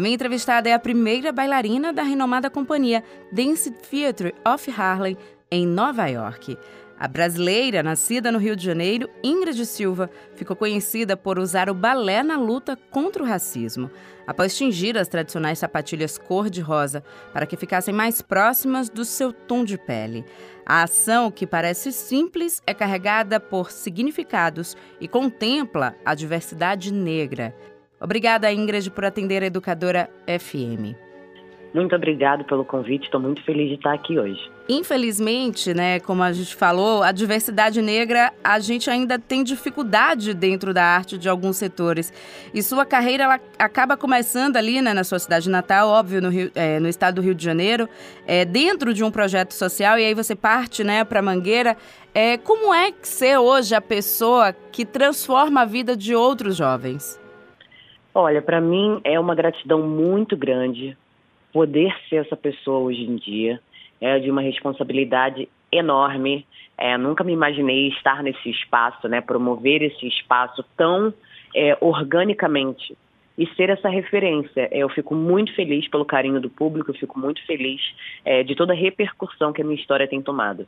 A minha entrevistada é a primeira bailarina da renomada companhia Dance Theatre of Harlem, em Nova York. A brasileira, nascida no Rio de Janeiro, Ingrid Silva, ficou conhecida por usar o balé na luta contra o racismo, após tingir as tradicionais sapatilhas cor-de-rosa para que ficassem mais próximas do seu tom de pele. A ação, que parece simples, é carregada por significados e contempla a diversidade negra. Obrigada, Ingrid, por atender a Educadora FM. Muito obrigado pelo convite, estou muito feliz de estar aqui hoje. Infelizmente, né, como a gente falou, a diversidade negra, a gente ainda tem dificuldade dentro da arte de alguns setores. E sua carreira ela acaba começando ali, né, na sua cidade natal, óbvio, no, Rio, é, no estado do Rio de Janeiro, é, dentro de um projeto social, e aí você parte, né, para Mangueira. É, como é que ser hoje a pessoa que transforma a vida de outros jovens? Olha, para mim é uma gratidão muito grande poder ser essa pessoa hoje em dia é de uma responsabilidade enorme. É, nunca me imaginei estar nesse espaço, né, promover esse espaço tão é, organicamente e ser essa referência. É, eu fico muito feliz pelo carinho do público, eu fico muito feliz é, de toda a repercussão que a minha história tem tomado.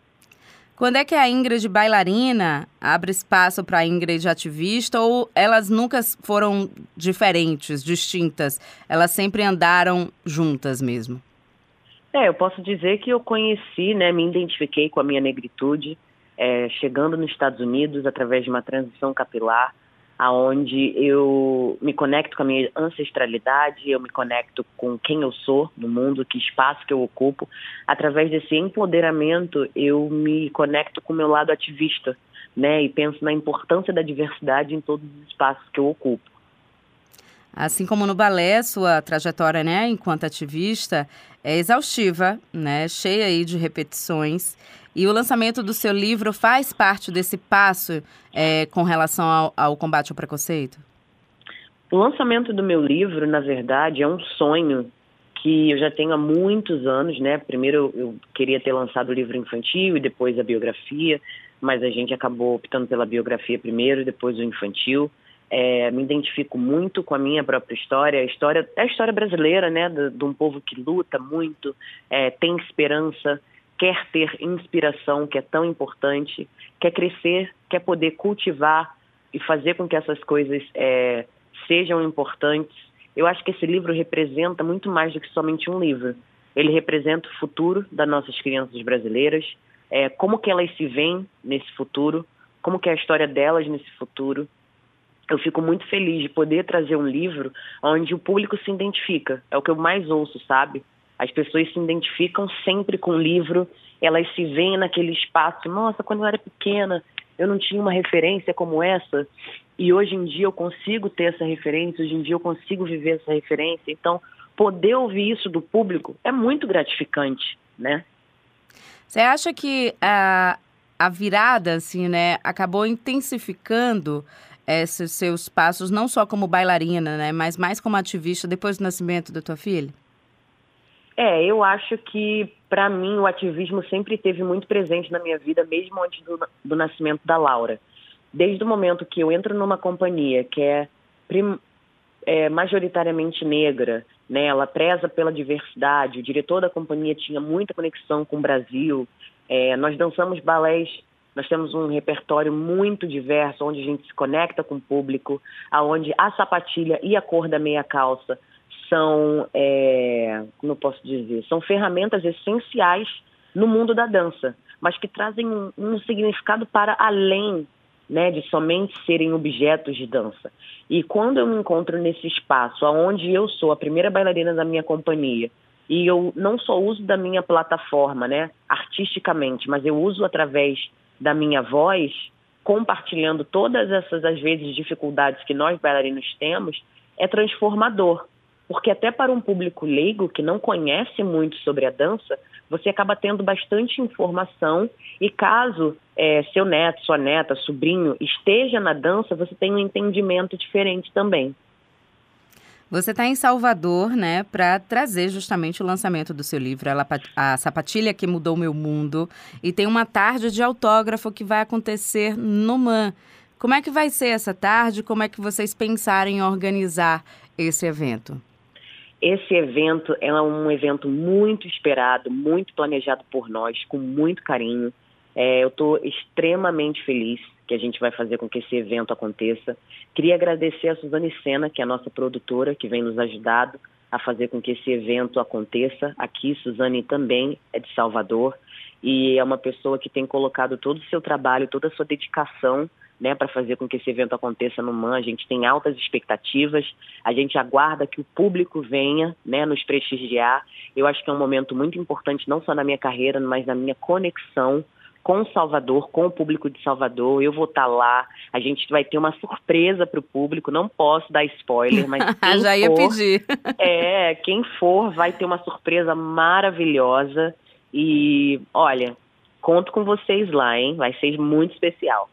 Quando é que a Ingrid bailarina abre espaço para a Ingrid ativista ou elas nunca foram diferentes, distintas? Elas sempre andaram juntas mesmo? É, eu posso dizer que eu conheci, né, me identifiquei com a minha negritude, é, chegando nos Estados Unidos através de uma transição capilar aonde eu me conecto com a minha ancestralidade, eu me conecto com quem eu sou no mundo, que espaço que eu ocupo. Através desse empoderamento, eu me conecto com o meu lado ativista, né? E penso na importância da diversidade em todos os espaços que eu ocupo. Assim como no balé, sua trajetória, né, enquanto ativista, é exaustiva, né, cheia aí de repetições. E o lançamento do seu livro faz parte desse passo é, com relação ao, ao combate ao preconceito? O lançamento do meu livro, na verdade, é um sonho que eu já tenho há muitos anos, né? Primeiro eu queria ter lançado o livro infantil e depois a biografia, mas a gente acabou optando pela biografia primeiro e depois o infantil. É, me identifico muito com a minha própria história, a história, é a história brasileira, né? De, de um povo que luta muito, é, tem esperança, quer ter inspiração, que é tão importante, quer crescer, quer poder cultivar e fazer com que essas coisas é, sejam importantes. Eu acho que esse livro representa muito mais do que somente um livro. Ele representa o futuro das nossas crianças brasileiras, é, como que elas se veem nesse futuro, como que é a história delas nesse futuro. Eu fico muito feliz de poder trazer um livro onde o público se identifica. É o que eu mais ouço, sabe? As pessoas se identificam sempre com o livro, elas se veem naquele espaço. Nossa, quando eu era pequena, eu não tinha uma referência como essa, e hoje em dia eu consigo ter essa referência, hoje em dia eu consigo viver essa referência. Então, poder ouvir isso do público é muito gratificante, né? Você acha que a, a virada, assim, né, acabou intensificando esses seus passos, não só como bailarina, né, mas mais como ativista depois do nascimento da tua filha? É, eu acho que, para mim, o ativismo sempre esteve muito presente na minha vida, mesmo antes do, do nascimento da Laura. Desde o momento que eu entro numa companhia que é, prim, é majoritariamente negra, né, ela preza pela diversidade, o diretor da companhia tinha muita conexão com o Brasil, é, nós dançamos balés nós temos um repertório muito diverso, onde a gente se conecta com o público, aonde a sapatilha e a cor da meia calça são, é, como eu posso dizer, são ferramentas essenciais no mundo da dança, mas que trazem um, um significado para além né, de somente serem objetos de dança. E quando eu me encontro nesse espaço, onde eu sou a primeira bailarina da minha companhia, e eu não só uso da minha plataforma, né, artisticamente, mas eu uso através da minha voz, compartilhando todas essas, às vezes, dificuldades que nós bailarinos temos, é transformador. Porque até para um público leigo que não conhece muito sobre a dança, você acaba tendo bastante informação e caso é, seu neto, sua neta, sobrinho esteja na dança, você tem um entendimento diferente também. Você está em Salvador, né, para trazer justamente o lançamento do seu livro, A Sapatilha que Mudou Meu Mundo. E tem uma tarde de autógrafo que vai acontecer no MAN. Como é que vai ser essa tarde? Como é que vocês pensaram em organizar esse evento? Esse evento é um evento muito esperado, muito planejado por nós, com muito carinho. É, eu estou extremamente feliz que a gente vai fazer com que esse evento aconteça. Queria agradecer a Suzane Sena, que é a nossa produtora, que vem nos ajudado a fazer com que esse evento aconteça. Aqui, Suzane também é de Salvador e é uma pessoa que tem colocado todo o seu trabalho, toda a sua dedicação né, para fazer com que esse evento aconteça no MAN. A gente tem altas expectativas, a gente aguarda que o público venha né, nos prestigiar. Eu acho que é um momento muito importante, não só na minha carreira, mas na minha conexão com Salvador, com o público de Salvador. Eu vou estar tá lá. A gente vai ter uma surpresa para o público. Não posso dar spoiler, mas quem já ia for, pedir. é, quem for vai ter uma surpresa maravilhosa. E olha, conto com vocês lá, hein? Vai ser muito especial.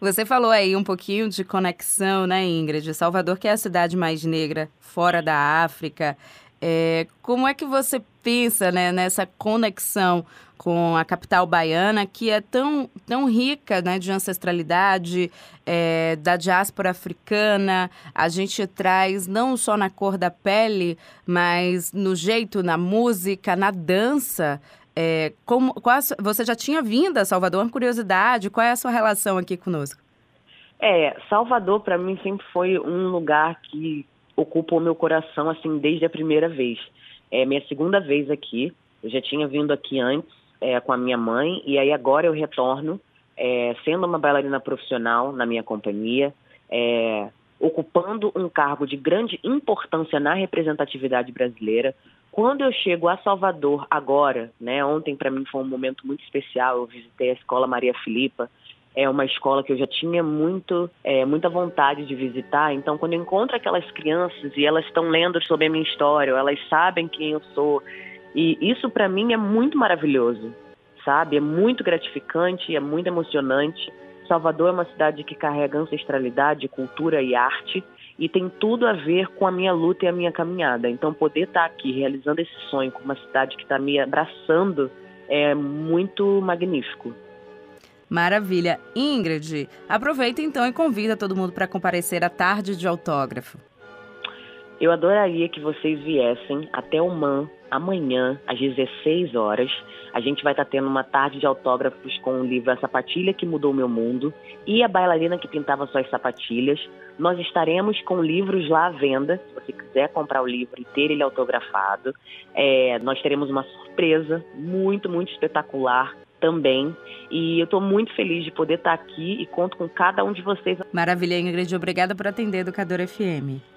Você falou aí um pouquinho de conexão, né, Ingrid? Salvador, que é a cidade mais negra fora da África. É, como é que você pensa né, nessa conexão com a capital baiana, que é tão, tão rica né, de ancestralidade, é, da diáspora africana? A gente traz não só na cor da pele, mas no jeito, na música, na dança. É, como, qual você já tinha vindo a Salvador? Uma curiosidade, qual é a sua relação aqui conosco? É, Salvador para mim sempre foi um lugar que ocupou meu coração assim desde a primeira vez. É minha segunda vez aqui. Eu já tinha vindo aqui antes é, com a minha mãe e aí agora eu retorno é, sendo uma bailarina profissional na minha companhia, é, ocupando um cargo de grande importância na representatividade brasileira. Quando eu chego a Salvador agora, né, ontem para mim foi um momento muito especial. Eu visitei a escola Maria Filipa, é uma escola que eu já tinha muito, é, muita vontade de visitar. Então, quando eu encontro aquelas crianças e elas estão lendo sobre a minha história, elas sabem quem eu sou, e isso para mim é muito maravilhoso, sabe? É muito gratificante, é muito emocionante. Salvador é uma cidade que carrega ancestralidade, cultura e arte e tem tudo a ver com a minha luta e a minha caminhada. Então, poder estar tá aqui realizando esse sonho com uma cidade que está me abraçando é muito magnífico. Maravilha. Ingrid, aproveita então e convida todo mundo para comparecer à tarde de autógrafo. Eu adoraria que vocês viessem até o MAN amanhã, às 16 horas. A gente vai estar tá tendo uma tarde de autógrafos com o livro A Sapatilha que Mudou Meu Mundo e A Bailarina que Pintava Suas Sapatilhas. Nós estaremos com livros lá à venda, se você quiser comprar o livro e ter ele autografado. É, nós teremos uma surpresa muito, muito espetacular também. E eu estou muito feliz de poder estar aqui e conto com cada um de vocês. Maravilha, Ingrid. Obrigada por atender Educador FM.